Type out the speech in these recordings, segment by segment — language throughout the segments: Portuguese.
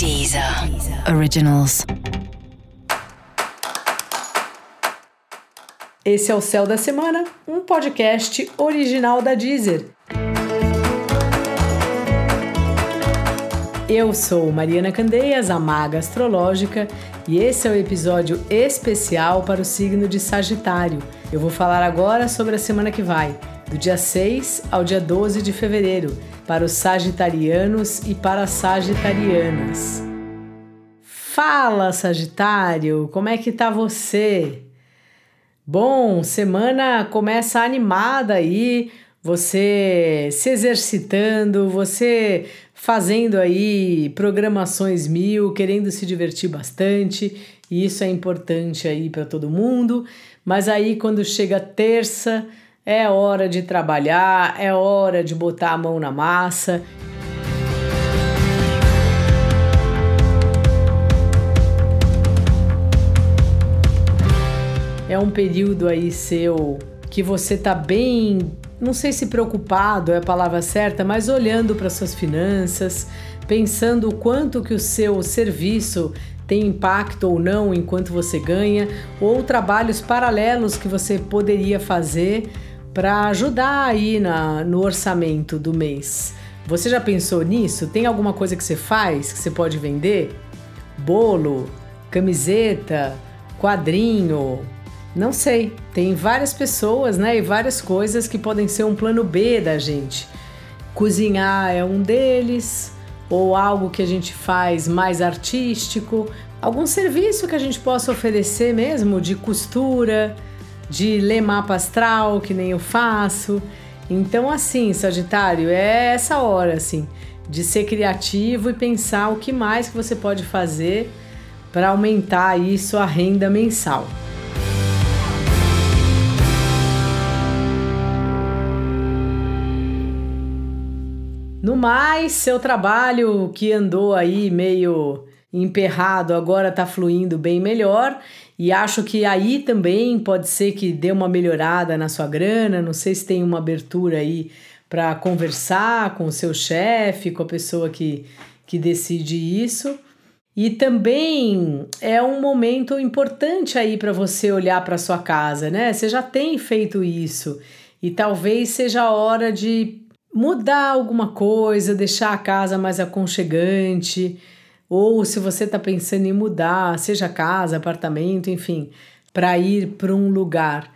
Deezer Originals. Esse é o Céu da Semana, um podcast original da Deezer. Eu sou Mariana Candeias, a maga astrológica, e esse é o episódio especial para o signo de Sagitário. Eu vou falar agora sobre a semana que vai, do dia 6 ao dia 12 de fevereiro, para os sagitarianos e para as sagitarianas. Fala, Sagitário, como é que tá você? Bom, semana começa animada aí, você se exercitando, você fazendo aí programações mil, querendo se divertir bastante, e isso é importante aí para todo mundo. Mas aí quando chega terça, é hora de trabalhar, é hora de botar a mão na massa. É um período aí seu que você tá bem, não sei se preocupado é a palavra certa, mas olhando para suas finanças, pensando o quanto que o seu serviço tem impacto ou não enquanto você ganha, ou trabalhos paralelos que você poderia fazer para ajudar aí na, no orçamento do mês. Você já pensou nisso? Tem alguma coisa que você faz que você pode vender? Bolo, camiseta, quadrinho, não sei. Tem várias pessoas, né, e várias coisas que podem ser um plano B da gente. Cozinhar é um deles, ou algo que a gente faz mais artístico, algum serviço que a gente possa oferecer mesmo de costura, de ler mapa astral, que nem eu faço. Então, assim, Sagitário, é essa hora, assim, de ser criativo e pensar o que mais que você pode fazer para aumentar aí sua renda mensal. No mais, seu trabalho que andou aí meio emperrado agora está fluindo bem melhor e acho que aí também pode ser que dê uma melhorada na sua grana. Não sei se tem uma abertura aí para conversar com o seu chefe, com a pessoa que, que decide isso. E também é um momento importante aí para você olhar para sua casa, né? Você já tem feito isso e talvez seja a hora de mudar alguma coisa, deixar a casa mais aconchegante, ou se você está pensando em mudar, seja casa, apartamento, enfim, para ir para um lugar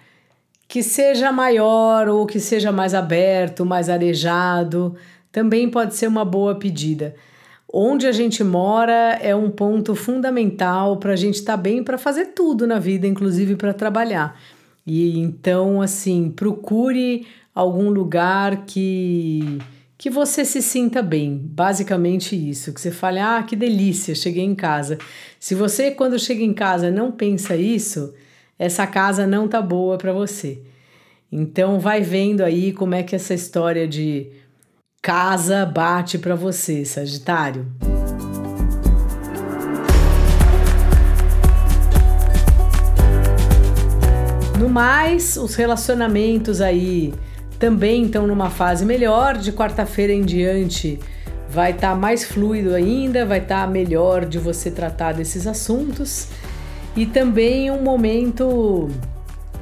que seja maior ou que seja mais aberto, mais arejado, também pode ser uma boa pedida. Onde a gente mora é um ponto fundamental para a gente estar tá bem para fazer tudo na vida, inclusive para trabalhar. E então, assim, procure algum lugar que que você se sinta bem, basicamente isso, que você fale: "Ah, que delícia, cheguei em casa". Se você quando chega em casa não pensa isso, essa casa não tá boa para você. Então vai vendo aí como é que essa história de casa bate para você, Sagitário. No mais, os relacionamentos aí também estão numa fase melhor. De quarta-feira em diante vai estar tá mais fluido ainda, vai estar tá melhor de você tratar desses assuntos. E também um momento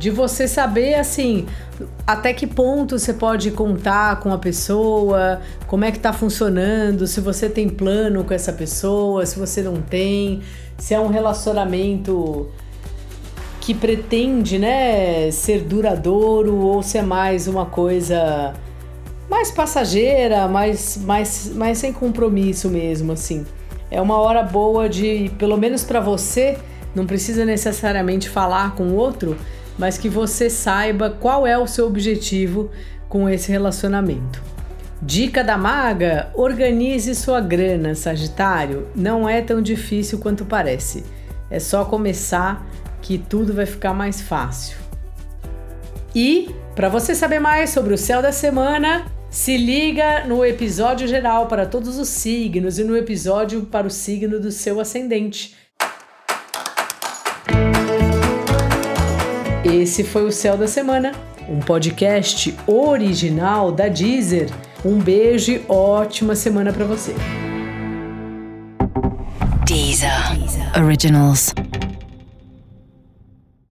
de você saber assim até que ponto você pode contar com a pessoa, como é que está funcionando, se você tem plano com essa pessoa, se você não tem, se é um relacionamento que pretende, né, ser duradouro ou se é mais uma coisa mais passageira, mais, mais, mais sem compromisso mesmo, assim. É uma hora boa de, pelo menos para você, não precisa necessariamente falar com o outro, mas que você saiba qual é o seu objetivo com esse relacionamento. Dica da maga: organize sua grana, Sagitário. Não é tão difícil quanto parece. É só começar que tudo vai ficar mais fácil. E para você saber mais sobre o céu da semana, se liga no episódio geral para todos os signos e no episódio para o signo do seu ascendente. Esse foi o Céu da Semana, um podcast original da Deezer. Um beijo e ótima semana para você. Deezer. Originals.